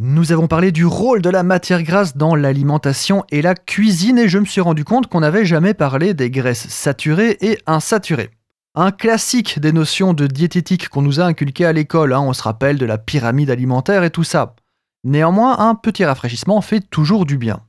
Nous avons parlé du rôle de la matière grasse dans l'alimentation et la cuisine et je me suis rendu compte qu'on n'avait jamais parlé des graisses saturées et insaturées. Un classique des notions de diététique qu'on nous a inculquées à l'école, hein, on se rappelle de la pyramide alimentaire et tout ça. Néanmoins, un petit rafraîchissement fait toujours du bien.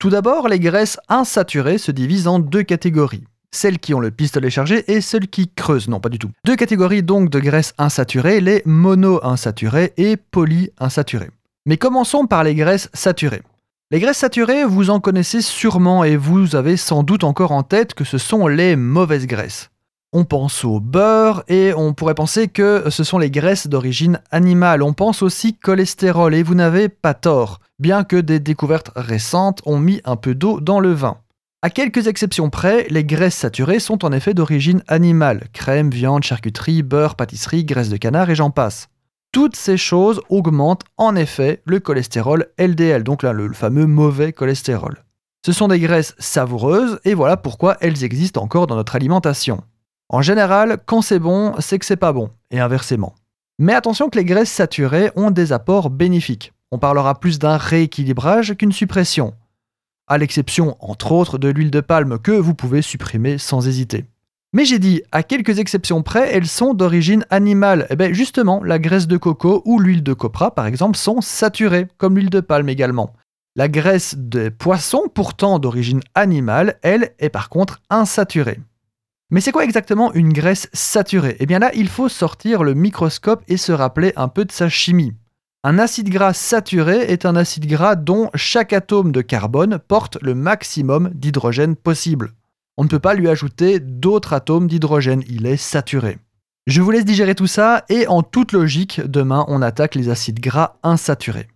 Tout d'abord, les graisses insaturées se divisent en deux catégories. Celles qui ont le pistolet chargé et celles qui creusent. Non, pas du tout. Deux catégories donc de graisses insaturées, les mono-insaturées et polyinsaturées. Mais commençons par les graisses saturées. Les graisses saturées, vous en connaissez sûrement et vous avez sans doute encore en tête que ce sont les mauvaises graisses. On pense au beurre et on pourrait penser que ce sont les graisses d'origine animale. On pense aussi cholestérol et vous n'avez pas tort bien que des découvertes récentes ont mis un peu d'eau dans le vin. À quelques exceptions près, les graisses saturées sont en effet d'origine animale, crème, viande, charcuterie, beurre, pâtisserie, graisse de canard et j'en passe. Toutes ces choses augmentent en effet le cholestérol LDL, donc le fameux mauvais cholestérol. Ce sont des graisses savoureuses et voilà pourquoi elles existent encore dans notre alimentation. En général, quand c'est bon, c'est que c'est pas bon, et inversement. Mais attention que les graisses saturées ont des apports bénéfiques. On parlera plus d'un rééquilibrage qu'une suppression, à l'exception entre autres de l'huile de palme que vous pouvez supprimer sans hésiter. Mais j'ai dit, à quelques exceptions près, elles sont d'origine animale. Et eh bien justement, la graisse de coco ou l'huile de copra par exemple sont saturées, comme l'huile de palme également. La graisse des poissons, pourtant d'origine animale, elle est par contre insaturée. Mais c'est quoi exactement une graisse saturée? Eh bien là, il faut sortir le microscope et se rappeler un peu de sa chimie. Un acide gras saturé est un acide gras dont chaque atome de carbone porte le maximum d'hydrogène possible. On ne peut pas lui ajouter d'autres atomes d'hydrogène, il est saturé. Je vous laisse digérer tout ça et en toute logique, demain on attaque les acides gras insaturés.